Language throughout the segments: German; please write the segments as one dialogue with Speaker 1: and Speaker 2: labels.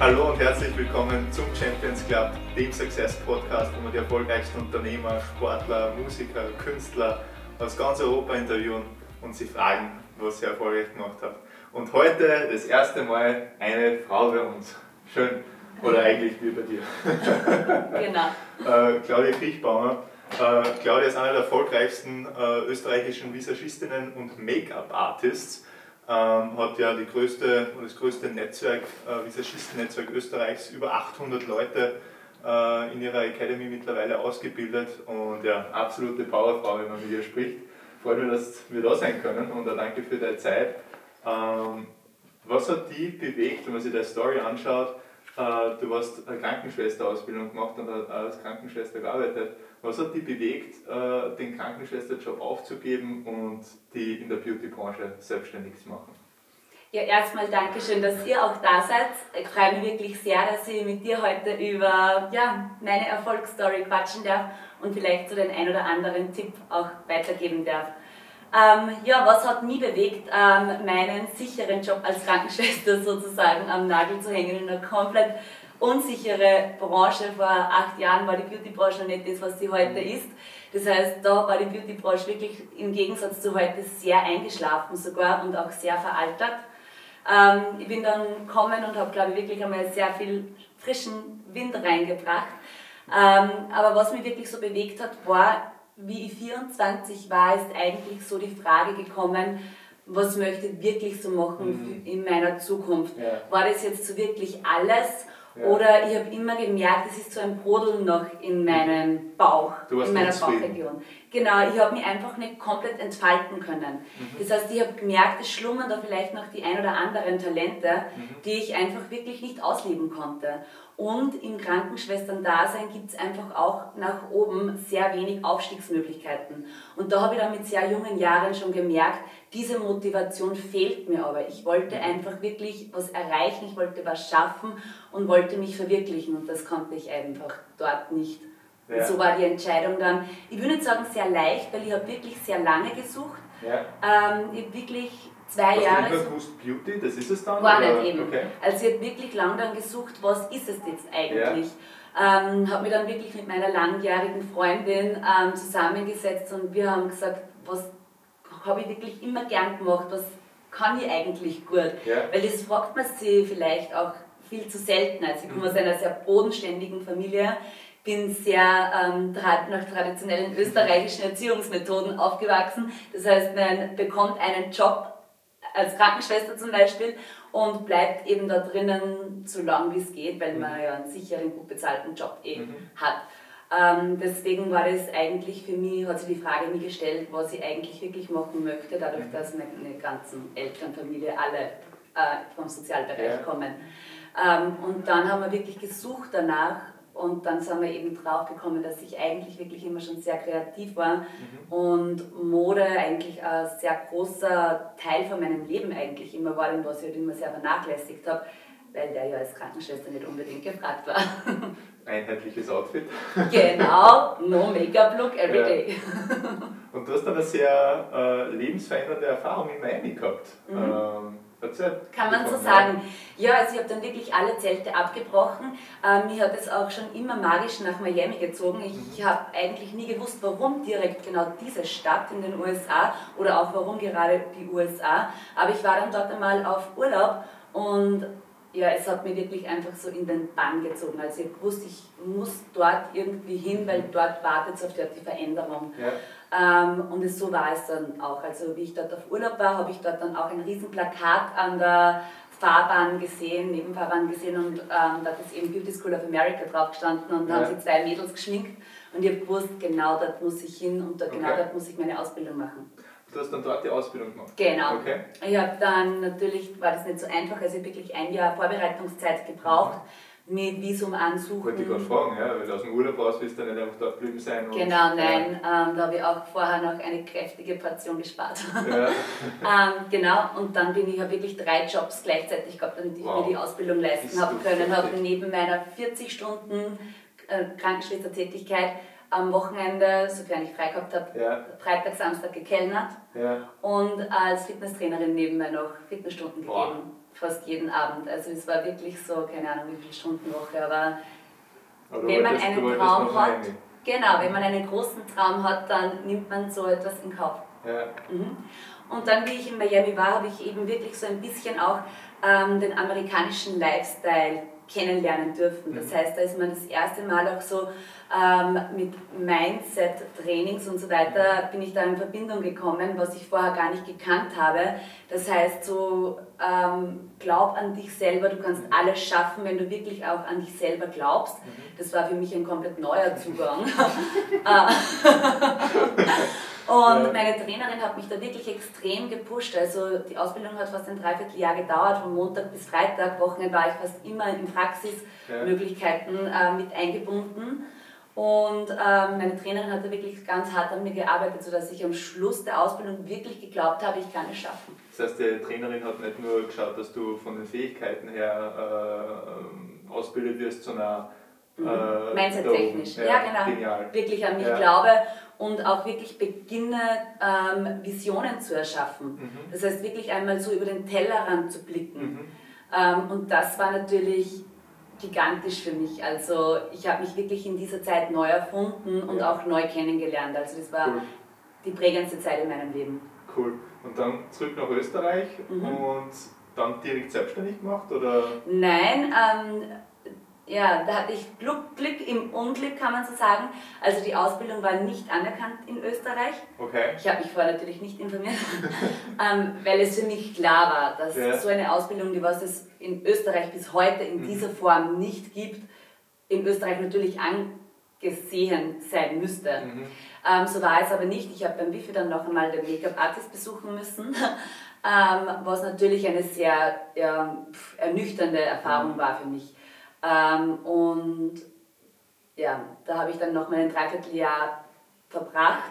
Speaker 1: Hallo und herzlich willkommen zum Champions Club, dem Success Podcast, wo wir die erfolgreichsten Unternehmer, Sportler, Musiker, Künstler aus ganz Europa interviewen und sie fragen, was sie erfolgreich gemacht haben. Und heute das erste Mal eine Frau bei uns. Schön. Oder eigentlich wie bei dir.
Speaker 2: genau.
Speaker 1: äh, Claudia Kriechbaumer. Äh, Claudia ist eine der erfolgreichsten äh, österreichischen Visagistinnen und Make-up-Artists ähm, hat ja die größte, das größte Netzwerk, äh, Visagistennetzwerk Österreichs, über 800 Leute äh, in ihrer Academy mittlerweile ausgebildet und ja, absolute Powerfrau, wenn man mit ihr spricht. Freut mich, dass wir da sein können und danke für deine Zeit. Ähm, was hat die bewegt, wenn man sich deine Story anschaut? Äh, du hast eine Krankenschwesterausbildung gemacht und als Krankenschwester gearbeitet. Was hat die bewegt, äh, den Krankenschwesterjob aufzugeben und die in der Beautybranche selbstständig zu machen?
Speaker 2: Ja, erstmal Dankeschön, dass ihr auch da seid. Ich freue mich wirklich sehr, dass ich mit dir heute über ja, meine Erfolgsstory quatschen darf und vielleicht so den ein oder anderen Tipp auch weitergeben darf. Ähm, ja, was hat mich bewegt, ähm, meinen sicheren Job als Krankenschwester sozusagen am Nagel zu hängen in einer komplett unsichere Branche. Vor acht Jahren war die Beautybranche noch nicht das, was sie heute ist. Das heißt, da war die Beautybranche wirklich im Gegensatz zu heute sehr eingeschlafen sogar und auch sehr veraltet. Ähm, ich bin dann gekommen und habe, glaube ich, wirklich einmal sehr viel frischen Wind reingebracht. Ähm, aber was mich wirklich so bewegt hat, war, wie ich 24 war, ist eigentlich so die Frage gekommen, was möchte ich wirklich so machen mhm. in meiner Zukunft? Ja. War das jetzt so wirklich alles? Oder ich habe immer gemerkt, es ist so ein Brodeln noch in meinem Bauch, in meiner Bauchregion. Genau, ich habe mich einfach nicht komplett entfalten können. Mhm. Das heißt, ich habe gemerkt, es schlummern da vielleicht noch die ein oder anderen Talente, mhm. die ich einfach wirklich nicht ausleben konnte. Und im Krankenschwestern-Dasein gibt es einfach auch nach oben sehr wenig Aufstiegsmöglichkeiten. Und da habe ich dann mit sehr jungen Jahren schon gemerkt, diese Motivation fehlt mir aber. Ich wollte mhm. einfach wirklich was erreichen, ich wollte was schaffen und wollte mich verwirklichen. Und das konnte ich einfach dort nicht. Ja. Und so war die Entscheidung dann, ich würde nicht sagen sehr leicht, weil ich habe wirklich sehr lange gesucht. Ja. Ähm, ich habe wirklich zwei
Speaker 1: Hast
Speaker 2: Jahre.
Speaker 1: Du gewusst, Beauty, das ist es dann?
Speaker 2: Gar oder? nicht eben. Okay. Also ich habe wirklich lange dann gesucht, was ist es jetzt eigentlich? Ja. Ähm, habe mich dann wirklich mit meiner langjährigen Freundin ähm, zusammengesetzt und wir haben gesagt, was habe ich wirklich immer gern gemacht, was kann ich eigentlich gut? Ja. Weil das fragt man sich vielleicht auch viel zu selten. Also ich komme mhm. aus einer sehr bodenständigen Familie bin sehr ähm, nach traditionellen österreichischen Erziehungsmethoden aufgewachsen. Das heißt, man bekommt einen Job als Krankenschwester zum Beispiel und bleibt eben da drinnen so lange wie es geht, weil man mhm. ja einen sicheren, gut bezahlten Job eh mhm. hat. Ähm, deswegen war das eigentlich für mich, hat sich die Frage nie gestellt, was ich eigentlich wirklich machen möchte, dadurch, mhm. dass meine ganzen Eltern, Familie alle äh, vom Sozialbereich ja. kommen. Ähm, und dann haben wir wirklich gesucht danach, und dann sind wir eben drauf gekommen, dass ich eigentlich wirklich immer schon sehr kreativ war mhm. und Mode eigentlich ein sehr großer Teil von meinem Leben eigentlich immer war und was ich halt immer sehr vernachlässigt habe, weil der ja als Krankenschwester nicht unbedingt gefragt war.
Speaker 1: Einheitliches Outfit.
Speaker 2: genau, no Make-up-Look every day.
Speaker 1: Und du hast dann eine sehr äh, lebensverändernde Erfahrung in Miami gehabt. Mhm. Ähm,
Speaker 2: kann man so sagen. Ja, also ich habe dann wirklich alle Zelte abgebrochen. Ähm, mich hat es auch schon immer magisch nach Miami gezogen. Ich, mhm. habe eigentlich nie gewusst, warum direkt genau diese Stadt in den USA oder auch warum gerade die USA. Aber ich war dann dort einmal auf Urlaub und ja, es hat mich wirklich einfach so in den Bann gezogen. Also ich wusste, ich muss dort irgendwie hin, weil dort wartet es auf die Veränderung. Ja. Ähm, und es, so war es dann auch. Also wie ich dort auf Urlaub war, habe ich dort dann auch ein Riesenplakat an der Fahrbahn gesehen, Nebenfahrbahn gesehen und ähm, da ist eben Beauty School of America drauf gestanden und da ja. haben sie zwei Mädels geschminkt und ich habe gewusst, genau dort muss ich hin und da, genau okay. genau dort muss ich meine Ausbildung machen.
Speaker 1: Du hast dann dort die Ausbildung gemacht?
Speaker 2: Genau. Okay. Ich habe dann, natürlich war das nicht so einfach, also ich habe wirklich ein Jahr Vorbereitungszeit gebraucht. Mhm mit Visum ansuchen.
Speaker 1: Wollte ich gerade fragen, ja, weil aus dem Urlaub raus willst du nicht einfach dort geblieben sein.
Speaker 2: genau, nein, ähm, da habe ich auch vorher noch eine kräftige Portion gespart. Ja. ähm, genau, und dann bin ich, habe wirklich drei Jobs gleichzeitig gehabt, damit ich wow. mir die Ausbildung leisten habe können. Habe neben meiner 40 Stunden äh, Krankenschwestertätigkeit am Wochenende, sofern ich frei gehabt habe, ja. Freitag, Samstag gekellnert ja. und als Fitnesstrainerin nebenbei noch Fitnessstunden gegeben. Fast jeden Abend. Also es war wirklich so, keine Ahnung wie viele Stunden Woche, aber aber wenn man einen Traum hat, genau, wenn man einen großen Traum hat, dann nimmt man so etwas in Kauf. Ja. Mhm. Und dann, wie ich in Miami war, habe ich eben wirklich so ein bisschen auch ähm, den amerikanischen Lifestyle kennenlernen dürfen. Das mhm. heißt, da ist man das erste Mal auch so ähm, mit Mindset-Trainings und so weiter, bin ich da in Verbindung gekommen, was ich vorher gar nicht gekannt habe. Das heißt, so ähm, glaub an dich selber, du kannst alles schaffen, wenn du wirklich auch an dich selber glaubst. Mhm. Das war für mich ein komplett neuer Zugang. Und ja. meine Trainerin hat mich da wirklich extrem gepusht. Also die Ausbildung hat fast ein Dreivierteljahr gedauert, von Montag bis Freitag. Wochenende war ich fast immer in Praxismöglichkeiten äh, mit eingebunden. Und ähm, meine Trainerin hat da wirklich ganz hart an mir gearbeitet, sodass ich am Schluss der Ausbildung wirklich geglaubt habe, ich kann es schaffen.
Speaker 1: Das heißt, die Trainerin hat nicht nur geschaut, dass du von den Fähigkeiten her äh, ausgebildet wirst, sondern
Speaker 2: mhm. äh, Mindset-technisch. Ja, ja, genau. Genial. Wirklich an mich ja. glaube und auch wirklich beginne, ähm, Visionen zu erschaffen. Mhm. Das heißt, wirklich einmal so über den Tellerrand zu blicken. Mhm. Ähm, und das war natürlich gigantisch für mich. Also ich habe mich wirklich in dieser Zeit neu erfunden und ja. auch neu kennengelernt. Also das war cool. die prägendste Zeit in meinem Leben.
Speaker 1: Cool. Und dann zurück nach Österreich mhm. und dann direkt selbstständig gemacht? Oder?
Speaker 2: Nein, ähm, ja, da hatte ich Glück, Glück im Unglück, kann man so sagen. Also die Ausbildung war nicht anerkannt in Österreich. Okay. Ich habe mich vorher natürlich nicht informiert, ähm, weil es für mich klar war, dass ja. so eine Ausbildung, die was es in Österreich bis heute in mhm. dieser Form nicht gibt, in Österreich natürlich angesehen sein müsste. Mhm. Ähm, so war es aber nicht. Ich habe beim Wifi dann noch einmal den Make-up-Artist besuchen müssen, ähm, was natürlich eine sehr ja, ernüchternde Erfahrung mhm. war für mich. Ähm, und ja, da habe ich dann noch mal ein Dreivierteljahr verbracht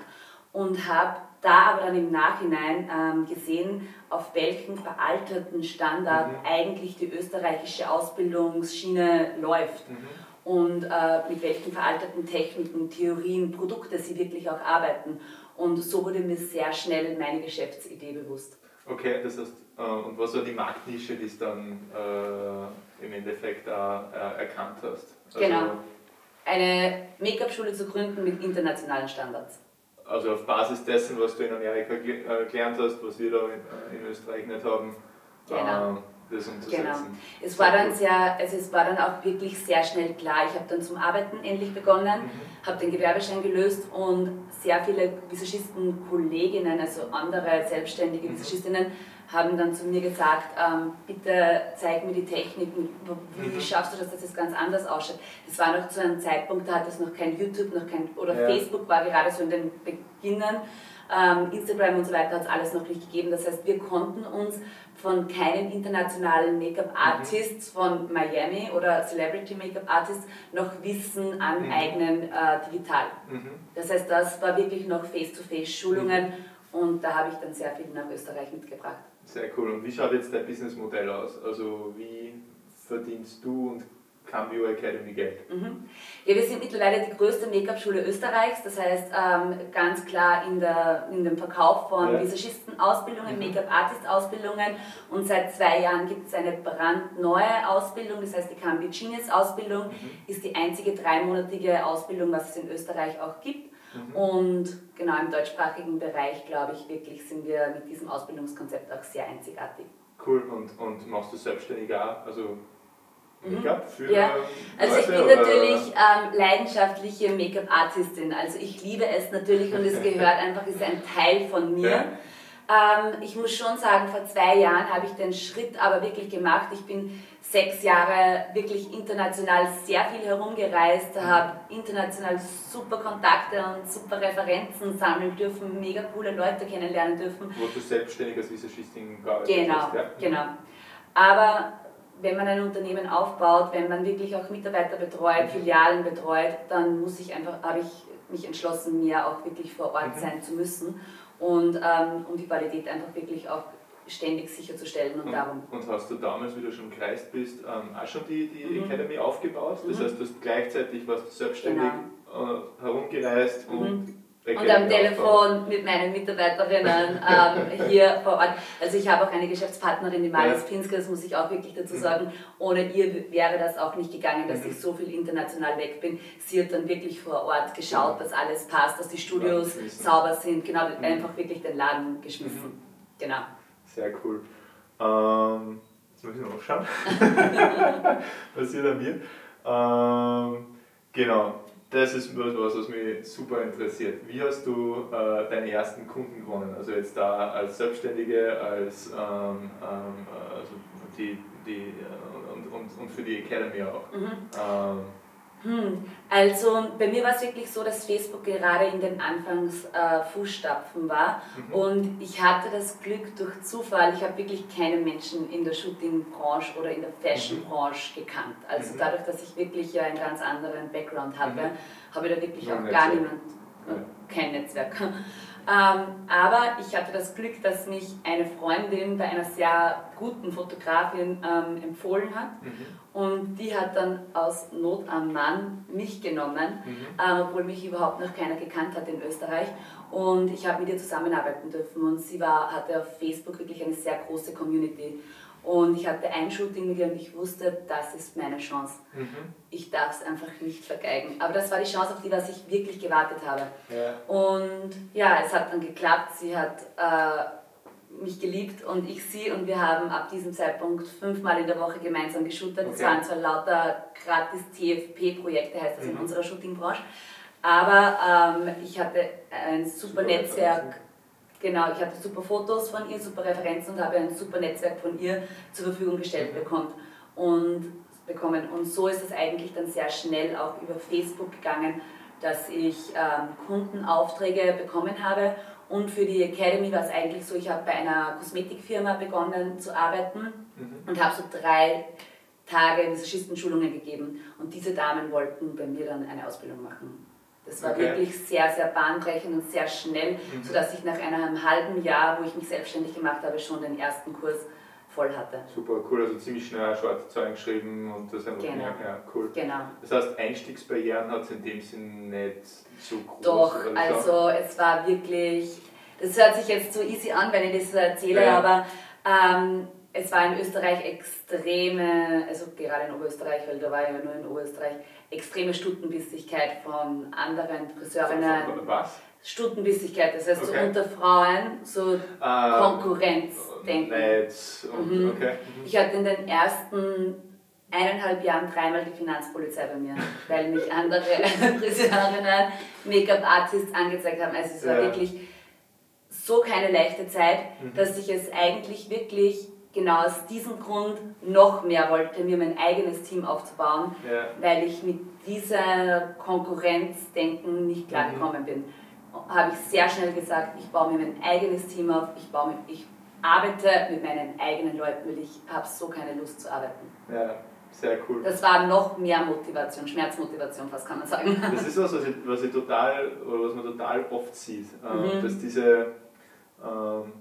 Speaker 2: und habe da aber dann im Nachhinein ähm, gesehen, auf welchen veralterten Standard mhm. eigentlich die österreichische Ausbildungsschiene läuft. Mhm. Und äh, mit welchen veralterten Techniken, Theorien, Produkte sie wirklich auch arbeiten. Und so wurde mir sehr schnell meine Geschäftsidee bewusst.
Speaker 1: Okay, das heißt, äh, und was war die Marktnische, die du dann äh, im Endeffekt auch äh, erkannt hast?
Speaker 2: Also, genau. Eine Make-up-Schule zu gründen mit internationalen Standards.
Speaker 1: Also auf Basis dessen, was du in Amerika äh, gelernt hast, was wir da in, in Österreich nicht haben.
Speaker 2: Genau. Ähm, das umzusetzen. Genau. Es war dann sehr, also es war dann auch wirklich sehr schnell klar. Ich habe dann zum Arbeiten endlich begonnen, mhm. habe den Gewerbeschein gelöst und sehr viele Visagisten, Kolleginnen, also andere selbstständige mhm. Visagistinnen, haben dann zu mir gesagt, ähm, bitte zeig mir die Techniken, wie, mhm. schaffst du das, dass es ganz anders ausschaut. Das war noch zu einem Zeitpunkt, da hat es noch kein YouTube, noch kein, oder ja. Facebook war gerade so in den Beginnen. Ähm, Instagram und so weiter hat es alles noch nicht gegeben. Das heißt, wir konnten uns von keinen internationalen Make-up-Artists mhm. von Miami oder Celebrity Make-up-Artists noch Wissen aneignen mhm. äh, digital. Mhm. Das heißt, das war wirklich noch Face-to-Face-Schulungen mhm. und da habe ich dann sehr viel nach Österreich mitgebracht.
Speaker 1: Sehr cool. Und wie schaut jetzt dein Businessmodell aus? Also wie verdienst du und Cambio Academy Geld?
Speaker 2: Mhm. Ja, wir sind mittlerweile die größte Make-up-Schule Österreichs, das heißt ähm, ganz klar in, der, in dem Verkauf von ja. Visagistenausbildungen, mhm. Make-up-Artist-Ausbildungen und seit zwei Jahren gibt es eine brandneue Ausbildung, das heißt die Cambio Genius Ausbildung mhm. ist die einzige dreimonatige Ausbildung, was es in Österreich auch gibt. Mhm. Und genau im deutschsprachigen Bereich, glaube ich, wirklich sind wir mit diesem Ausbildungskonzept auch sehr einzigartig.
Speaker 1: Cool, und, und machst du selbstständig auch? Also
Speaker 2: Make-up für ja. Also Leute, ich bin natürlich ähm, leidenschaftliche Make-up-Artistin. Also ich liebe es natürlich und es gehört einfach, ist ein Teil von mir. Ja. Ähm, ich muss schon sagen, vor zwei Jahren habe ich den Schritt aber wirklich gemacht. Ich bin sechs Jahre wirklich international sehr viel herumgereist, mhm. habe international super Kontakte und super Referenzen sammeln dürfen, mega coole Leute kennenlernen dürfen.
Speaker 1: Wo du selbstständig als Visagistin
Speaker 2: gearbeitet genau, hast. Ja. Genau. Aber wenn man ein Unternehmen aufbaut, wenn man wirklich auch Mitarbeiter betreut, Filialen betreut, dann muss ich einfach, habe ich mich entschlossen, mehr auch wirklich vor Ort mhm. sein zu müssen und ähm, um die Qualität einfach wirklich auch ständig sicherzustellen und,
Speaker 1: und
Speaker 2: darum.
Speaker 1: Und hast du damals, wie du schon gereist bist, ähm, auch schon die, die mhm. Academy aufgebaut? Das mhm. heißt, du hast gleichzeitig warst selbstständig genau. äh, herumgereist und mhm.
Speaker 2: Und am Telefon mit meinen Mitarbeiterinnen ähm, hier vor Ort. Also ich habe auch eine Geschäftspartnerin, die Malis ja. Pinske, das muss ich auch wirklich dazu mhm. sagen. Ohne ihr wäre das auch nicht gegangen, dass mhm. ich so viel international weg bin. Sie hat dann wirklich vor Ort geschaut, dass alles passt, dass die Studios ja, sauber sind. Genau, mhm. einfach wirklich den Laden geschmissen. Mhm. Genau.
Speaker 1: Sehr cool. Ähm, jetzt muss ich noch schauen. Passiert an mir. Ähm, genau das ist was, was mich super interessiert. Wie hast du äh, deine ersten Kunden gewonnen? Also jetzt da als Selbstständige, als ähm, ähm, also die, die, äh, und, und, und für die Academy auch. Mhm. Ähm,
Speaker 2: hm. Also bei mir war es wirklich so, dass Facebook gerade in den Anfangsfußstapfen äh, war mhm. und ich hatte das Glück durch Zufall, ich habe wirklich keine Menschen in der Shooting-Branche oder in der Fashion-Branche mhm. gekannt. Also mhm. dadurch, dass ich wirklich ja einen ganz anderen Background hatte, mhm. habe ich da wirklich auch gar niemand, äh, kein Netzwerk. Ähm, aber ich hatte das Glück, dass mich eine Freundin bei einer sehr guten Fotografin ähm, empfohlen hat. Mhm. Und die hat dann aus Not am Mann mich genommen, mhm. äh, obwohl mich überhaupt noch keiner gekannt hat in Österreich. Und ich habe mit ihr zusammenarbeiten dürfen. Und sie war, hatte auf Facebook wirklich eine sehr große Community. Und ich hatte ein Shooting mit ihr und ich wusste, das ist meine Chance. Mhm. Ich darf es einfach nicht vergeigen. Aber das war die Chance, auf die was ich wirklich gewartet habe. Ja. Und ja, es hat dann geklappt. Sie hat äh, mich geliebt und ich sie. Und wir haben ab diesem Zeitpunkt fünfmal in der Woche gemeinsam geshootet. Okay. Es waren zwar lauter gratis TFP-Projekte, heißt das mhm. in unserer Shootingbranche. Aber ähm, ich hatte ein super, super Netzwerk Genau, ich hatte super Fotos von ihr, super Referenzen und habe ein super Netzwerk von ihr zur Verfügung gestellt bekommen. Und, bekommen. und so ist es eigentlich dann sehr schnell auch über Facebook gegangen, dass ich ähm, Kundenaufträge bekommen habe. Und für die Academy war es eigentlich so, ich habe bei einer Kosmetikfirma begonnen zu arbeiten mhm. und habe so drei Tage Visagistenschulungen gegeben. Und diese Damen wollten bei mir dann eine Ausbildung machen. Das war okay. wirklich sehr, sehr bahnbrechend und sehr schnell, mhm. sodass ich nach einem halben Jahr, wo ich mich selbstständig gemacht habe, schon den ersten Kurs voll hatte.
Speaker 1: Super, cool, also ziemlich schnell schwarze Zahlen geschrieben und das einfach
Speaker 2: genau.
Speaker 1: ja, cool.
Speaker 2: Genau.
Speaker 1: Das heißt, Einstiegsbarrieren hat es in dem Sinn nicht so groß.
Speaker 2: Doch, also es war wirklich, das hört sich jetzt so easy an, wenn ich das so erzähle, ja. aber ähm, es war in Österreich extreme, also gerade in Oberösterreich, weil da war ich ja nur in Oberösterreich, extreme Stundenbissigkeit von anderen Friseurinnen.
Speaker 1: Was?
Speaker 2: Stundenbissigkeit, das heißt okay. so unter Frauen, so uh, Konkurrenzdenken. Mhm. Okay. Ich hatte in den ersten eineinhalb Jahren dreimal die Finanzpolizei bei mir, weil mich andere Friseurinnen, Make-up-Artists angezeigt haben. Also es war ja. wirklich so keine leichte Zeit, mhm. dass ich es eigentlich wirklich genau aus diesem Grund noch mehr wollte, mir mein eigenes Team aufzubauen, ja. weil ich mit dieser Konkurrenzdenken nicht klargekommen mhm. bin. Habe ich sehr schnell gesagt, ich baue mir mein eigenes Team auf, ich, baue mir, ich arbeite mit meinen eigenen Leuten, weil ich habe so keine Lust zu arbeiten.
Speaker 1: Ja. Sehr cool.
Speaker 2: Das war noch mehr Motivation, Schmerzmotivation, fast kann man sagen.
Speaker 1: Das ist was, was ich, was ich total, oder was man total oft sieht, äh, mhm. dass diese ähm,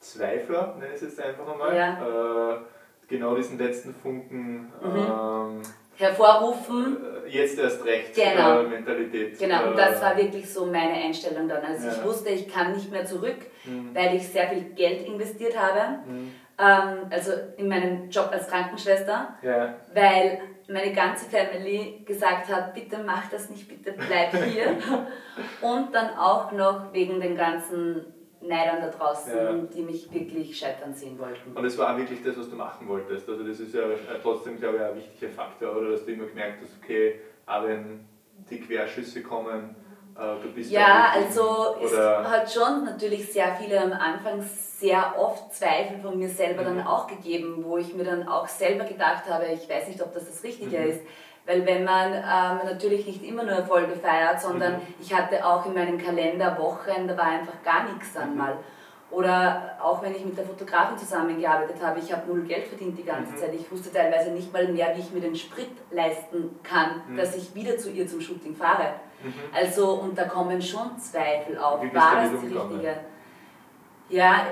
Speaker 1: Zweifler, nenne ich es jetzt einfach einmal, ja. äh, genau diesen letzten Funken mhm. ähm,
Speaker 2: hervorrufen.
Speaker 1: Äh, jetzt erst recht
Speaker 2: genau.
Speaker 1: äh, Mentalität.
Speaker 2: Genau, und das war wirklich so meine Einstellung dann. Also ja. ich wusste, ich kann nicht mehr zurück, mhm. weil ich sehr viel Geld investiert habe. Mhm. Ähm, also in meinem Job als Krankenschwester, ja. weil meine ganze Family gesagt hat, bitte mach das nicht, bitte bleib hier. und dann auch noch wegen den ganzen Neidern da draußen, ja. die mich wirklich scheitern sehen wollten.
Speaker 1: Und es war auch wirklich das, was du machen wolltest. Also das ist ja trotzdem, glaube ich, ein wichtiger Faktor, oder dass du immer gemerkt hast, okay, auch wenn die Querschüsse kommen, äh, du bist
Speaker 2: Ja, also es hat schon natürlich sehr viele am Anfang sehr oft Zweifel von mir selber mhm. dann auch gegeben, wo ich mir dann auch selber gedacht habe, ich weiß nicht, ob das das Richtige mhm. ist. Weil wenn man ähm, natürlich nicht immer nur Erfolge feiert, sondern mhm. ich hatte auch in meinem Kalender Wochen, da war einfach gar nichts einmal. Mhm. Oder auch wenn ich mit der Fotografin zusammengearbeitet habe, ich habe null Geld verdient die ganze mhm. Zeit. Ich wusste teilweise nicht mal mehr, wie ich mir den Sprit leisten kann, mhm. dass ich wieder zu ihr zum Shooting fahre. Mhm. Also, und da kommen schon Zweifel auf. War das die richtige? Ja,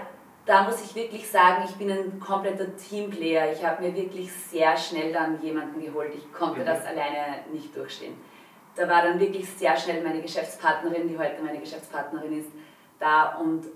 Speaker 2: da muss ich wirklich sagen, ich bin ein kompletter Teamplayer. Ich habe mir wirklich sehr schnell dann jemanden geholt. Ich konnte mhm. das alleine nicht durchstehen. da war dann wirklich sehr schnell meine Geschäftspartnerin, die heute meine Geschäftspartnerin ist, da und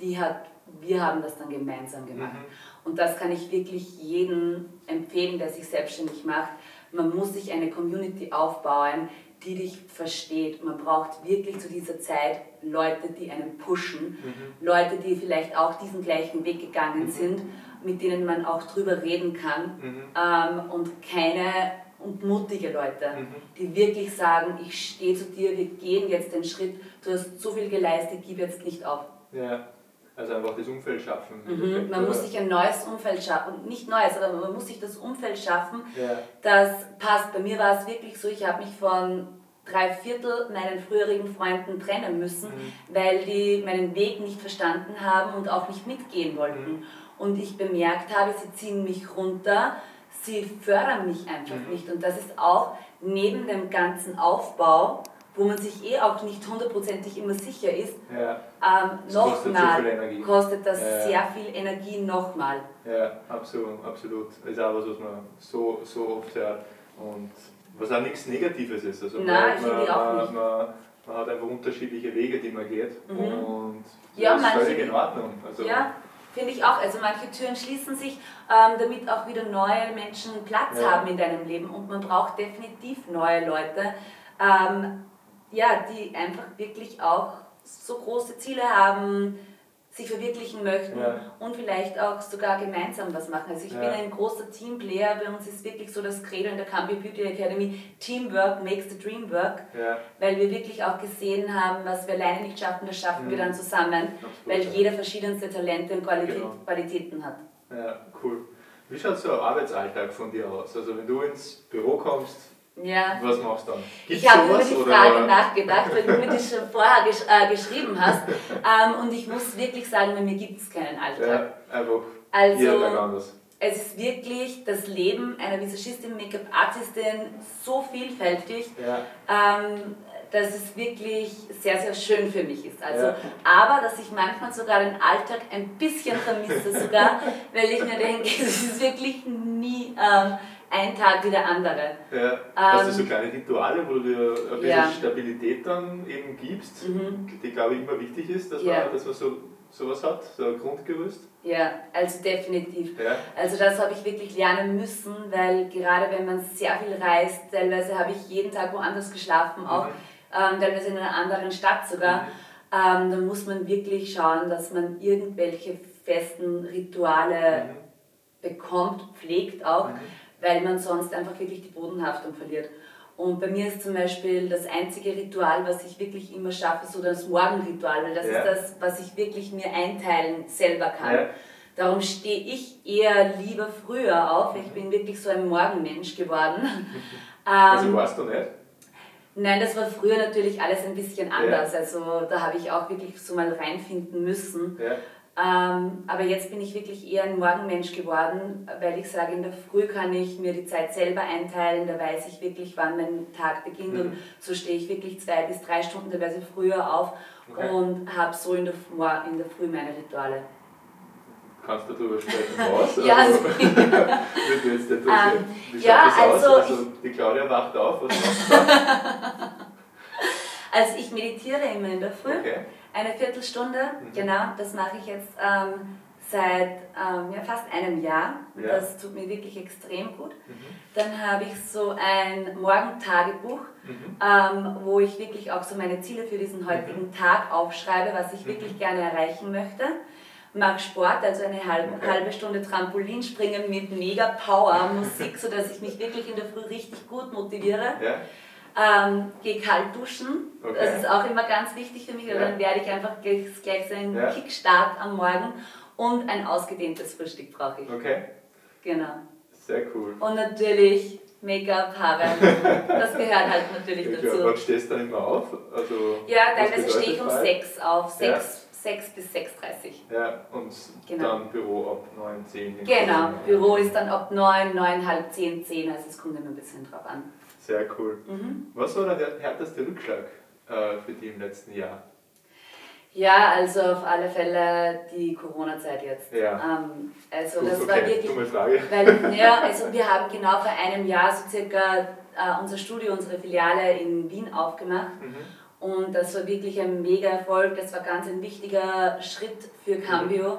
Speaker 2: die hat, wir haben das dann gemeinsam gemacht. Mhm. Und das kann ich wirklich jedem empfehlen, der sich selbstständig macht. Man muss sich eine Community aufbauen, die dich versteht. Man braucht wirklich zu dieser Zeit Leute, die einen pushen, mhm. Leute, die vielleicht auch diesen gleichen Weg gegangen mhm. sind, mit denen man auch drüber reden kann mhm. ähm, und keine und mutige Leute, mhm. die wirklich sagen, ich stehe zu dir, wir gehen jetzt den Schritt, du hast so viel geleistet, gib jetzt nicht auf.
Speaker 1: Ja. Also einfach das Umfeld schaffen.
Speaker 2: Mhm, man muss sich ein neues Umfeld schaffen. Nicht neues, aber man muss sich das Umfeld schaffen, ja. das passt. Bei mir war es wirklich so, ich habe mich von drei Viertel meinen früheren Freunden trennen müssen, mhm. weil die meinen Weg nicht verstanden haben und auch nicht mitgehen wollten. Mhm. Und ich bemerkt habe, sie ziehen mich runter, sie fördern mich einfach mhm. nicht. Und das ist auch neben dem ganzen Aufbau wo man sich eh auch nicht hundertprozentig immer sicher ist, ja. Ähm, nochmal kostet, das ja, sehr viel Energie nochmal.
Speaker 1: Ja, absolut, absolut. Das ist auch was, was man so, so oft hört und was auch nichts Negatives ist. Also
Speaker 2: Nein, finde ich auch nicht.
Speaker 1: Man, man, hat einfach unterschiedliche Wege, die man geht mhm. und das ja, ist manche, völlig in Ordnung.
Speaker 2: Also, ja, finde ich auch. Also manche Türen schließen sich, ähm, damit auch wieder neue Menschen Platz haben in deinem Leben und man braucht definitiv neue Leute. Ähm, ja, die einfach wirklich auch so große Ziele haben, sich verwirklichen möchten ja. und vielleicht auch sogar gemeinsam was machen. Also ich ja. bin ein großer Teamplayer, bei uns ist wirklich so das Credo in der Cambio Beauty Academy, Teamwork makes the dream work, ja. weil wir wirklich auch gesehen haben, was wir alleine nicht schaffen, das schaffen mhm. wir dann zusammen, Absolut, weil jeder verschiedenste Talente und Qualität, genau. Qualitäten hat.
Speaker 1: Ja, cool. Wie schaut so ein Arbeitsalltag von dir aus? Also wenn du ins Büro kommst, ja. Was machst du dann?
Speaker 2: Gibt's ich habe über die Frage oder? nachgedacht, weil du mir das schon vorher gesch äh, geschrieben hast. Ähm, und ich muss wirklich sagen, bei mir gibt es keinen Alltag.
Speaker 1: Ja, einfach
Speaker 2: also, anders. Es ist wirklich das Leben einer Visagistin, Make-up-Artistin so vielfältig. Ja. Ähm, dass es wirklich sehr, sehr schön für mich ist. Also, ja. Aber dass ich manchmal sogar den Alltag ein bisschen vermisse, sogar, weil ich mir denke, es ist wirklich nie ähm, ein Tag wie der andere.
Speaker 1: Ja. Hast du so ähm, kleine Rituale, wo du dir ein bisschen ja. Stabilität dann eben gibst, mhm. die glaube ich immer wichtig ist, dass ja. man, dass man so sowas hat, so ein Grundgerüst?
Speaker 2: Ja, also definitiv. Ja. Also das habe ich wirklich lernen müssen, weil gerade wenn man sehr viel reist, teilweise habe ich jeden Tag woanders geschlafen, auch mhm. ähm, teilweise in einer anderen Stadt sogar, mhm. ähm, dann muss man wirklich schauen, dass man irgendwelche festen Rituale mhm. bekommt, pflegt auch mhm weil man sonst einfach wirklich die Bodenhaftung verliert. Und bei mir ist zum Beispiel das einzige Ritual, was ich wirklich immer schaffe, so das Morgenritual, weil das ja. ist das, was ich wirklich mir einteilen selber kann. Ja. Darum stehe ich eher lieber früher auf. Ich bin wirklich so ein Morgenmensch geworden.
Speaker 1: also ähm, warst du nicht?
Speaker 2: Nein, das war früher natürlich alles ein bisschen anders. Ja. Also da habe ich auch wirklich so mal reinfinden müssen. Ja. Ähm, aber jetzt bin ich wirklich eher ein Morgenmensch geworden, weil ich sage, in der Früh kann ich mir die Zeit selber einteilen, da weiß ich wirklich, wann mein Tag beginnt mhm. und so stehe ich wirklich zwei bis drei Stunden teilweise früher auf okay. und habe so in der, in der Früh meine Rituale.
Speaker 1: Kannst du darüber sprechen, was?
Speaker 2: ja, also,
Speaker 1: also jetzt um, Wie schaut ja, das also, aus? Also, die Claudia wacht auf, was
Speaker 2: Also ich meditiere immer in der Früh. Okay. Eine Viertelstunde, mhm. genau, das mache ich jetzt ähm, seit ähm, ja, fast einem Jahr. Ja. Das tut mir wirklich extrem gut. Mhm. Dann habe ich so ein Morgentagebuch, mhm. ähm, wo ich wirklich auch so meine Ziele für diesen heutigen mhm. Tag aufschreibe, was ich wirklich mhm. gerne erreichen möchte. Mache Sport, also eine halbe, okay. halbe Stunde Trampolinspringen mit mega Power Musik, sodass ich mich wirklich in der Früh richtig gut motiviere. Ja. Ähm, gehe kalt duschen, okay. das ist auch immer ganz wichtig für mich, ja. dann werde ich einfach gleich, gleich so einen ja. Kickstart am Morgen und ein ausgedehntes Frühstück brauche ich.
Speaker 1: Okay.
Speaker 2: Genau.
Speaker 1: Sehr cool.
Speaker 2: Und natürlich Make-up, Haare. Das gehört halt natürlich okay. dazu.
Speaker 1: Wann stehst du dann immer auf? Also,
Speaker 2: ja, teilweise stehe ich um 6 auf, 6, ja. 6 bis 6.30
Speaker 1: Ja, und genau. dann Büro ab 9, 10.
Speaker 2: Genau, Büro ist dann ab 9, 9, halb 10, 10, also es kommt immer ein bisschen drauf an.
Speaker 1: Sehr cool. Mhm. Was war der härteste Rückschlag äh, für dich im letzten Jahr?
Speaker 2: Ja, also auf alle Fälle die Corona-Zeit jetzt.
Speaker 1: Ja.
Speaker 2: Ähm, also
Speaker 1: Gut,
Speaker 2: das
Speaker 1: okay,
Speaker 2: war wirklich.
Speaker 1: dumme Frage.
Speaker 2: Weil, ja, also wir haben genau vor einem Jahr so circa äh, unser Studio, unsere Filiale in Wien aufgemacht.
Speaker 1: Mhm.
Speaker 2: Und das war wirklich ein mega Erfolg. Das war ganz ein wichtiger Schritt für Cambio.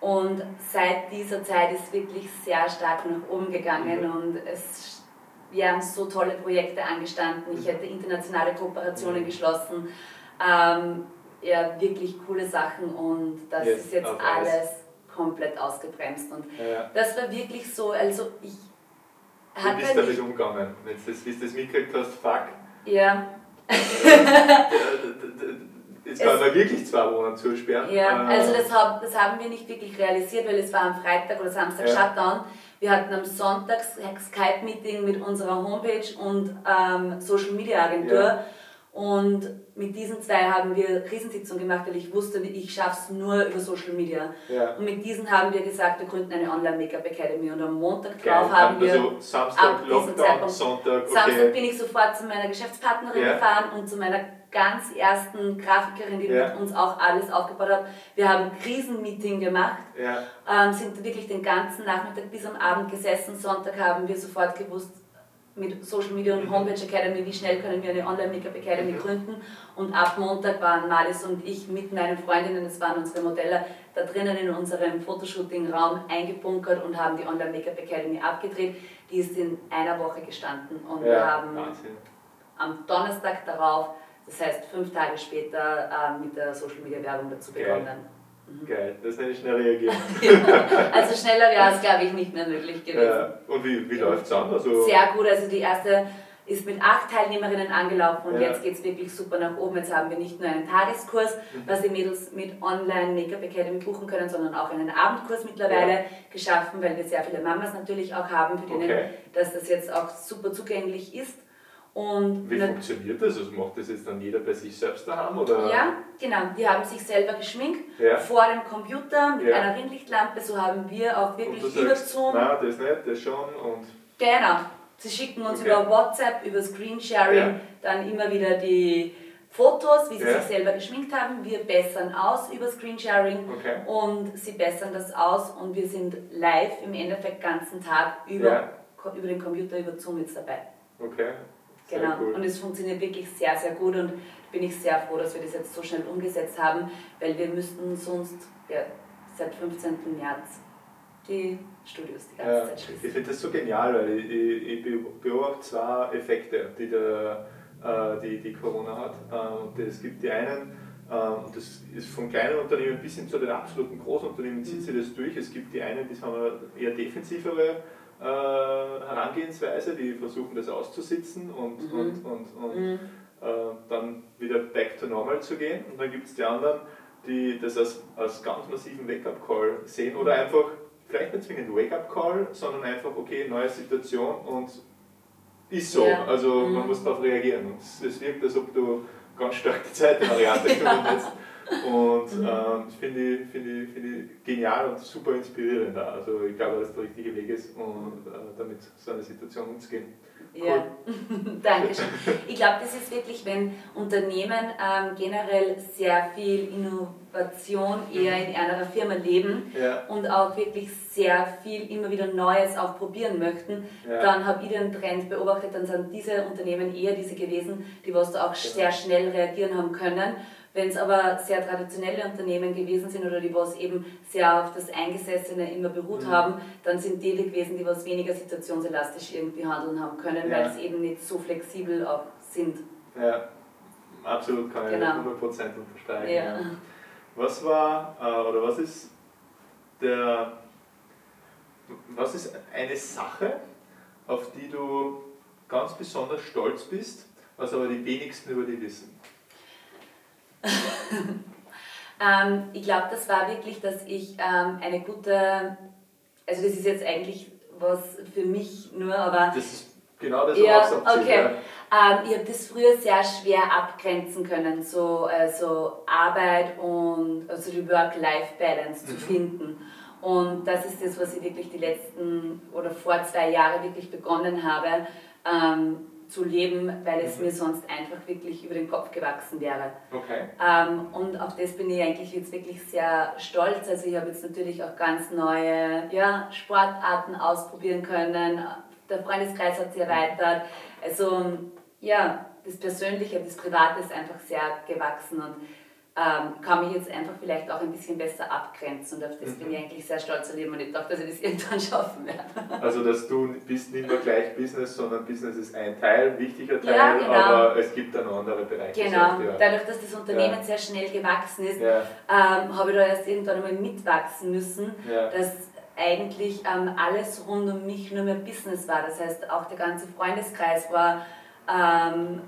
Speaker 2: Und seit dieser Zeit ist wirklich sehr stark nach oben gegangen
Speaker 1: Mhm.
Speaker 2: und es, wir haben so tolle Projekte angestanden. Ich hätte internationale Kooperationen geschlossen. Ähm, ja, wirklich coole Sachen und das
Speaker 1: Jetzt
Speaker 2: ist jetzt
Speaker 1: auf Eis.
Speaker 2: alles komplett ausgebremst. Und
Speaker 1: Ja.
Speaker 2: das war wirklich so, also ich
Speaker 1: Wie
Speaker 2: hatte
Speaker 1: bist du damit umgegangen? Wenn du das, wie das mitgekriegt hast, fuck.
Speaker 2: ja,
Speaker 1: Jetzt kann man wirklich zwei Monate zusperren.
Speaker 2: Ja, also das, hab, das haben wir nicht wirklich realisiert, weil es war am Freitag oder Samstag
Speaker 1: Ja.
Speaker 2: Shutdown. Wir hatten am Sonntag Skype-Meeting mit unserer Homepage und ähm, Social Media Agentur.
Speaker 1: Ja.
Speaker 2: Und mit diesen zwei haben wir Krisensitzung gemacht, weil ich wusste, ich schaffe es nur über Social Media.
Speaker 1: Ja.
Speaker 2: Und mit diesen haben wir gesagt, wir gründen eine Online-Make-up-Academy. Und am Montag
Speaker 1: Geil.
Speaker 2: drauf haben wir...
Speaker 1: also Samstag
Speaker 2: ab diesem
Speaker 1: Lockdown,
Speaker 2: Zeitpunkt-
Speaker 1: Sonntag, okay.
Speaker 2: Samstag bin ich sofort zu meiner Geschäftspartnerin
Speaker 1: Ja.
Speaker 2: gefahren und zu meiner ganz ersten Grafikerin, die
Speaker 1: Ja.
Speaker 2: mit uns auch alles aufgebaut hat. Wir haben ein Krisenmeeting gemacht,
Speaker 1: ja.
Speaker 2: ähm, sind wirklich den ganzen Nachmittag bis am Abend gesessen. Sonntag haben wir sofort gewusst, mit Social Media und
Speaker 1: Mhm.
Speaker 2: Homepage Academy, wie schnell können wir eine Online-Make-up Academy
Speaker 1: Mhm.
Speaker 2: gründen. Und ab Montag waren Malis und ich mit meinen Freundinnen, das waren unsere Modelle, da drinnen in unserem Fotoshooting-Raum eingebunkert und haben die Online-Make-up Academy abgedreht. Die ist in einer Woche gestanden und wir
Speaker 1: ja.
Speaker 2: haben
Speaker 1: Wahnsinn.
Speaker 2: am Donnerstag darauf, das heißt fünf Tage später, äh, mit der Social Media Werbung dazu
Speaker 1: Geil.
Speaker 2: begonnen.
Speaker 1: Geil, das nenne ich schnell reagieren.
Speaker 2: Also schneller wäre es, glaube ich, nicht mehr möglich gewesen.
Speaker 1: ja. Und wie, wie läuft es an? Also,
Speaker 2: Sehr gut, also die erste ist mit acht Teilnehmerinnen angelaufen und
Speaker 1: Ja.
Speaker 2: jetzt geht es wirklich super nach oben. Jetzt haben wir nicht nur einen Tageskurs,
Speaker 1: Mhm.
Speaker 2: was die Mädels mit Online Make-up Academy buchen können, sondern auch einen Abendkurs mittlerweile geschaffen, weil wir sehr viele Mamas natürlich auch haben, für denen
Speaker 1: Okay.
Speaker 2: dass das jetzt auch super zugänglich ist. Und
Speaker 1: Wie funktioniert das? Also macht das jetzt dann jeder bei sich selbst daheim? Oder?
Speaker 2: Ja, genau. Die haben sich selber geschminkt
Speaker 1: Ja.
Speaker 2: vor dem Computer mit
Speaker 1: Ja.
Speaker 2: einer Ringlichtlampe. So haben wir auch wirklich
Speaker 1: du
Speaker 2: über
Speaker 1: sagst,
Speaker 2: Zoom.
Speaker 1: nein, das nicht, das schon. Und
Speaker 2: Genau. Sie schicken uns
Speaker 1: Okay.
Speaker 2: über WhatsApp, über Screensharing
Speaker 1: Ja.
Speaker 2: dann immer wieder die Fotos, wie sie sich selber geschminkt haben. Wir bessern aus über Screensharing
Speaker 1: okay.
Speaker 2: und sie bessern das aus und wir sind live im Endeffekt den ganzen Tag über, über den Computer, über Zoom jetzt dabei.
Speaker 1: Okay.
Speaker 2: Genau.
Speaker 1: cool.
Speaker 2: Und es funktioniert wirklich sehr, sehr gut und bin ich sehr froh, dass wir das jetzt so schnell umgesetzt haben, weil wir müssten sonst ja, seit 15. März die Studios die ganze
Speaker 1: Ja,
Speaker 2: Zeit
Speaker 1: ich
Speaker 2: schließen.
Speaker 1: finde das so genial, weil ich, ich, ich be- beobachte zwei Effekte, die, der, äh, die, die Corona hat. Ähm, und es gibt die einen, ähm, das ist von kleinen Unternehmen bis hin zu den absoluten Großunternehmen zieht sich das durch. Es gibt die einen, die haben eine eher defensivere äh, Herangehensweise, die versuchen das auszusitzen und,
Speaker 2: Mhm.
Speaker 1: und, und, und
Speaker 2: Mhm.
Speaker 1: äh, dann wieder back to normal zu gehen. Und dann gibt es die anderen, die das als, als ganz massiven Wake-up-Call sehen oder einfach, vielleicht nicht zwingend Wake-up-Call, sondern einfach, okay, neue Situation und ist so.
Speaker 2: Ja.
Speaker 1: Also man
Speaker 2: Mhm.
Speaker 1: muss darauf reagieren. Und es, es wirkt, als ob du ganz stark die Zeitvariante verwendest. Und
Speaker 2: Mhm.
Speaker 1: ähm, das finde ich, find ich, find ich genial und super inspirierend. auch. Also ich glaube, dass das der richtige Weg ist, um äh, damit so eine Situation umzugehen.
Speaker 2: Ja, Dankeschön. Ich glaube, das ist wirklich, wenn Unternehmen ähm, generell sehr viel Innovation eher in einer Firma leben
Speaker 1: Ja,
Speaker 2: und auch wirklich sehr viel immer wieder Neues auch probieren möchten,
Speaker 1: Ja.
Speaker 2: dann habe ich den Trend beobachtet, dann sind diese Unternehmen eher diese gewesen, die was da auch sehr schnell reagieren haben können. Wenn es aber sehr traditionelle Unternehmen gewesen sind oder die was eben sehr auf das Eingesessene immer beruht
Speaker 1: Mhm.
Speaker 2: haben, dann sind die die gewesen, die was weniger situationselastisch irgendwie handeln haben können,
Speaker 1: Ja.
Speaker 2: weil es eben nicht so flexibel auch sind.
Speaker 1: ja, absolut kann ich
Speaker 2: Genau.
Speaker 1: 100% unterstreichen.
Speaker 2: Ja.
Speaker 1: ja. Was war äh, oder was ist der was ist eine Sache, auf die du ganz besonders stolz bist, was aber die wenigsten über die wissen?
Speaker 2: Ähm, ich glaube, das war wirklich, dass ich ähm, eine gute, also das ist jetzt eigentlich was für mich nur, aber
Speaker 1: Das ist genau das,
Speaker 2: Ja,
Speaker 1: was
Speaker 2: okay.
Speaker 1: ja.
Speaker 2: Ähm, ich habe das früher sehr schwer abgrenzen können, so also Arbeit und also die Work-Life-Balance zu
Speaker 1: Mhm.
Speaker 2: finden. Und das ist das, was ich wirklich die letzten oder vor zwei Jahren wirklich begonnen habe, ähm, zu leben, weil es mhm. mir sonst einfach wirklich über den Kopf gewachsen wäre.
Speaker 1: Okay.
Speaker 2: Ähm, und auf das bin ich eigentlich jetzt wirklich sehr stolz. Also ich habe jetzt natürlich auch ganz neue ja, Sportarten ausprobieren können. Der Freundeskreis hat sich erweitert. Also ja, das Persönliche, das Private ist einfach sehr gewachsen und ähm, kann mich jetzt einfach vielleicht auch ein bisschen besser abgrenzen und auf das mhm. bin ich eigentlich sehr stolz und ich dachte, dass ich das irgendwann schaffen werde.
Speaker 1: Also dass du bist nicht mehr gleich Business, sondern Business ist ein Teil, wichtiger Teil, ja, genau. aber es gibt dann andere Bereiche.
Speaker 2: Genau, ja. dadurch, dass das Unternehmen ja. sehr schnell gewachsen ist, ähm, habe ich da erst irgendwann einmal mitwachsen müssen, dass eigentlich ähm, alles rund um mich nur mehr Business war. Das heißt, auch der ganze Freundeskreis war ähm,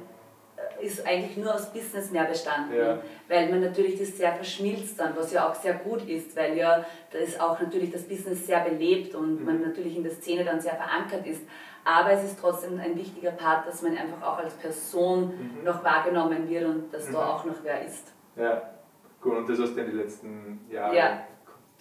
Speaker 2: ist eigentlich nur aus Business mehr bestanden, ja. weil man natürlich das sehr verschmilzt dann, was ja auch sehr gut ist, weil ja das auch natürlich das Business sehr belebt und mhm. man natürlich in der Szene dann sehr verankert ist. Aber es ist trotzdem ein wichtiger Part, dass man einfach auch als Person mhm. noch wahrgenommen wird und dass mhm. da auch noch wer ist.
Speaker 1: Ja, gut. Und das hast du in den letzten Jahren
Speaker 2: ja.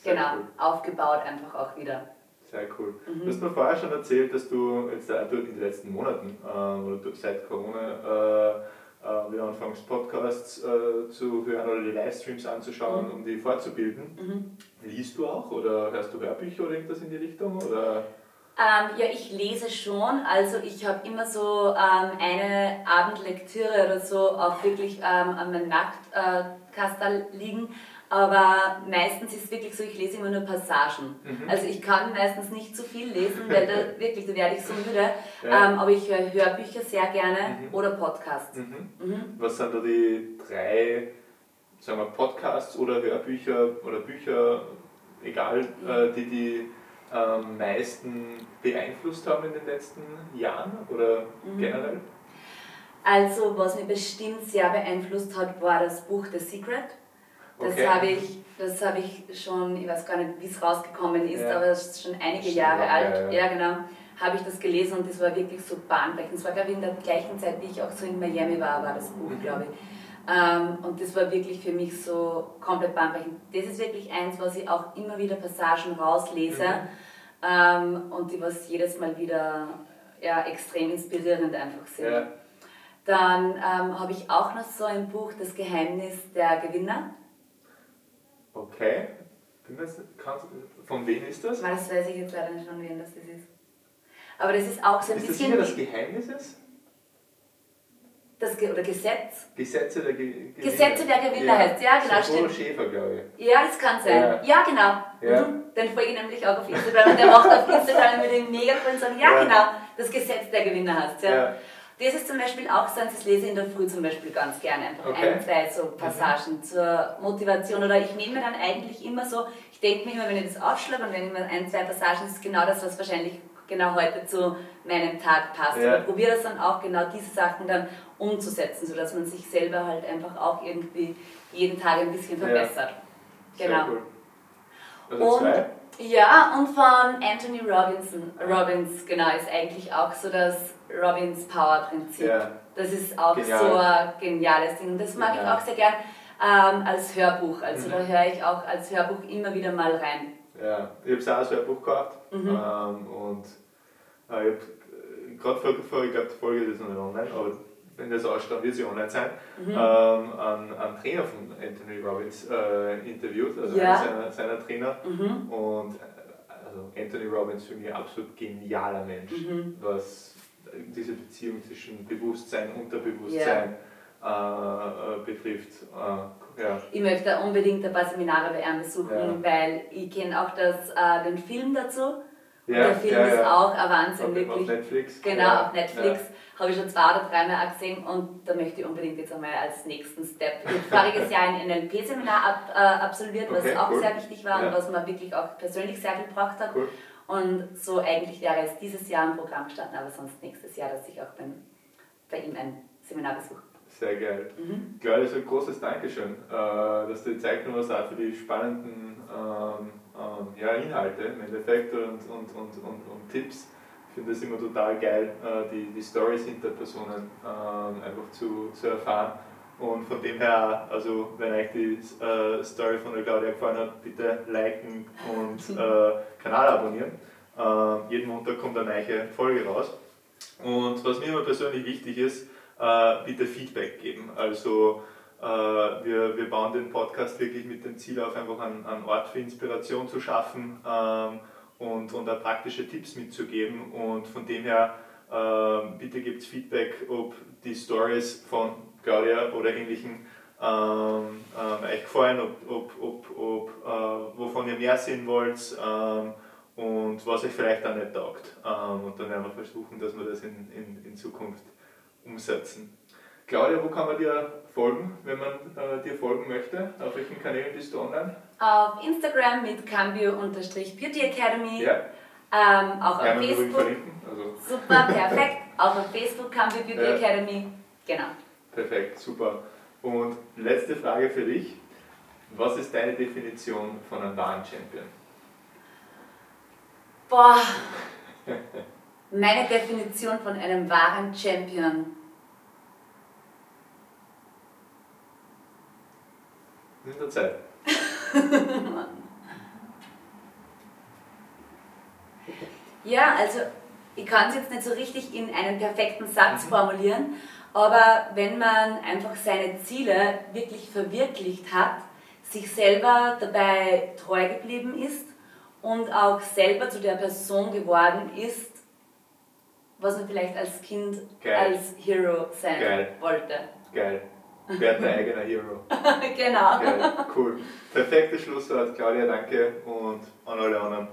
Speaker 2: genau cool. aufgebaut, einfach auch wieder.
Speaker 1: Sehr cool. Mhm. Du hast mir vorher schon erzählt, dass du jetzt in den letzten Monaten äh, oder seit Corona äh, äh, wieder anfängst, Podcasts äh, zu hören oder die Livestreams anzuschauen, mhm. um die fortzubilden. Mhm. Liest du auch oder hörst du Hörbücher oder irgendwas in die Richtung? Oder?
Speaker 2: Ähm, ja, ich lese schon. Also ich habe immer so ähm, eine Abendlektüre oder so auch wirklich ähm, an meinem Nachtkasten äh, liegen. Aber meistens ist es wirklich so, ich lese immer nur Passagen. Mhm. Also ich kann meistens nicht zu viel lesen, weil da wirklich, da werde ich so müde. Ja. Ähm, aber ich höre Hörbücher sehr gerne mhm. oder Podcasts.
Speaker 1: Mhm. mhm. Was sind da die drei, sagen wir, Podcasts oder Hörbücher oder Bücher, egal, äh, die die am ähm, meisten beeinflusst haben in den letzten Jahren oder mhm. generell?
Speaker 2: Also, was mich bestimmt sehr beeinflusst hat, war das Buch The Secret das okay. habe ich, hab ich schon, ich weiß gar nicht, wie es rausgekommen ist, ja. aber es ist schon einige schon Jahre alt. Ja, ja. genau. Habe ich das gelesen und das war wirklich so bahnbrechend. Es war, glaube ich, in der gleichen Zeit, wie ich auch so in Miami war, war das Buch, mhm. glaube ich. Ähm, und das war wirklich für mich so komplett bahnbrechend. Das ist wirklich eins, was ich auch immer wieder Passagen rauslese mhm. ähm, und die was jedes Mal wieder ja, extrem inspirierend einfach sind. Ja. Dann ähm, habe ich auch noch so ein Buch, Das Geheimnis der Gewinner.
Speaker 1: Okay. Von wem ist das?
Speaker 2: das weiß ich jetzt leider nicht, von wem das ist. Aber das ist auch so ein
Speaker 1: ist
Speaker 2: bisschen.
Speaker 1: Ist das sicher das Geheimnis ist?
Speaker 2: Das Ge oder Gesetz?
Speaker 1: Gesetze der Ge Gewinner.
Speaker 2: Gesetze der Gewinner ja. heißt, ja genau,
Speaker 1: stimmt. Schäfer, glaube
Speaker 2: ich. Ja, das kann sein. Ja, ja genau. Ja. Mhm. Den folge ich nämlich auch auf Instagram und der macht auf Instagram mit dem mega und sagt, ja, ja, genau, das Gesetz der Gewinner heißt. Ja. Das ist zum Beispiel auch so, das lese ich in der Früh zum Beispiel ganz gerne. Einfach okay. ein, zwei so Passagen mhm. zur Motivation. Oder ich nehme mir dann eigentlich immer so, ich denke mir immer, wenn ich das aufschlage und wenn ich mir ein, zwei Passagen, das ist genau das, was wahrscheinlich genau heute zu meinem Tag passt. Ja. Ich probiere das dann auch genau diese Sachen dann umzusetzen, sodass man sich selber halt einfach auch irgendwie jeden Tag ein bisschen verbessert. Ja. Genau. Cool.
Speaker 1: Also und, zwei?
Speaker 2: Ja, und von Anthony Robinson, Robbins, genau, ist eigentlich auch so das Robbins Power Prinzip. Ja. Das ist auch Genial. so ein geniales Ding. Und das mag Genial. ich auch sehr gern ähm, als Hörbuch. Also mhm. da höre ich auch als Hörbuch immer wieder mal rein.
Speaker 1: Ja, ich habe es auch als Hörbuch gehabt. Mhm. Ähm, und äh, ich habe gerade vor, vor, ich glaube, die Folge ist noch nicht online, aber wenn das ausstrahlt, wird sie online sein, mhm. ähm, einen, einen, Trainer von Anthony Robbins äh, interviewt, also ja. seiner, seiner Trainer. Mhm. Und äh, also Anthony Robbins für mich absolut genialer Mensch, mhm. was diese Beziehung zwischen Bewusstsein und Unterbewusstsein yeah. äh, betrifft. Äh, ja.
Speaker 2: Ich möchte unbedingt ein paar Seminare bei ihm besuchen, ja. weil ich kenne auch das, äh, den Film dazu. Ja, der Film ja, ist auch ein Wahnsinn, auf, wirklich.
Speaker 1: Auf Netflix.
Speaker 2: Genau, auf Netflix. Habe ich schon zwei oder dreimal gesehen und da möchte ich unbedingt jetzt einmal als nächsten Step. Ich habe voriges Jahr ein NLP-Seminar ab, äh, absolviert, was auch cool. sehr wichtig war und was mir wirklich auch persönlich sehr viel gebracht hat. Cool. Und so eigentlich wäre es dieses Jahr ein Programm gestanden, aber sonst nächstes Jahr, dass ich auch beim, bei ihm ein Seminar besuche.
Speaker 1: Sehr geil. Mhm. Claudia, ein großes Dankeschön, äh, dass du die Zeit genommen hast auch für die spannenden ähm, ähm, ja, Inhalte im Endeffekt und, und, und, und, und Tipps. Ich finde das immer total geil, äh, die, die Stories hinter Personen ähm, einfach zu, zu erfahren. Und von dem her, also wenn euch die äh, Story von der Claudia gefallen hat, bitte liken und äh, Kanal abonnieren. Äh, jeden Montag kommt eine neue Folge raus. Und was mir immer persönlich wichtig ist, äh, bitte Feedback geben. Also äh, wir, wir bauen den Podcast wirklich mit dem Ziel auf, einfach einen, einen Ort für Inspiration zu schaffen ähm, und, und auch praktische Tipps mitzugeben. Und von dem her, äh, bitte gebt Feedback, ob die Stories von Claudia oder ähnlichen ähm, ähm, euch gefallen, ob, ob, ob, ob äh, wovon ihr mehr sehen wollt ähm, und was euch vielleicht auch nicht taugt. Ähm, und dann werden wir versuchen, dass wir das in, in, in Zukunft umsetzen. Claudia, wo kann man dir folgen, wenn man äh, dir folgen möchte? Auf welchen Kanälen bist du online?
Speaker 2: Auf Instagram mit Cambio-Beauty Academy.
Speaker 1: Ja.
Speaker 2: Ähm, auch auf Facebook.
Speaker 1: Also.
Speaker 2: Super, perfekt. auch auf Facebook Cambio Beauty ja. Academy. Genau.
Speaker 1: Perfekt, super. Und letzte Frage für dich. Was ist deine Definition von einem wahren Champion?
Speaker 2: Boah. Meine Definition von einem wahren Champion.
Speaker 1: In der Zeit.
Speaker 2: ja, also ich kann es jetzt nicht so richtig in einen perfekten Satz mhm. formulieren, aber wenn man einfach seine Ziele wirklich verwirklicht hat, sich selber dabei treu geblieben ist und auch selber zu der Person geworden ist, was man vielleicht als Kind Geil. als Hero sein Geil. wollte.
Speaker 1: Geil. Werd dein eigener Hero.
Speaker 2: genau.
Speaker 1: Geil. Cool. Perfektes Schlusswort, Claudia, danke und an alle anderen.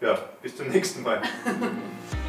Speaker 1: Ja, bis zum nächsten Mal.